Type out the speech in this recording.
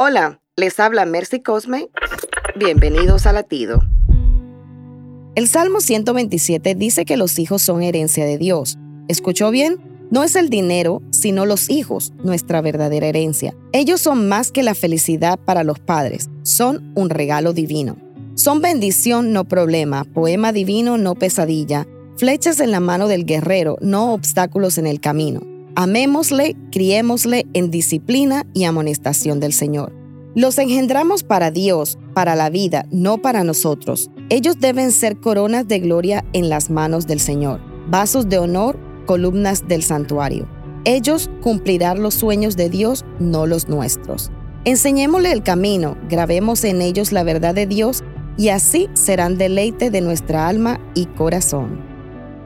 Hola, les habla Mercy Cosme. Bienvenidos a Latido. El Salmo 127 dice que los hijos son herencia de Dios. ¿Escuchó bien? No es el dinero, sino los hijos, nuestra verdadera herencia. Ellos son más que la felicidad para los padres, son un regalo divino. Son bendición, no problema, poema divino, no pesadilla, flechas en la mano del guerrero, no obstáculos en el camino. Amémosle, criémosle en disciplina y amonestación del Señor. Los engendramos para Dios, para la vida, no para nosotros. Ellos deben ser coronas de gloria en las manos del Señor, vasos de honor, columnas del santuario. Ellos cumplirán los sueños de Dios, no los nuestros. Enseñémosle el camino, grabemos en ellos la verdad de Dios y así serán deleite de nuestra alma y corazón.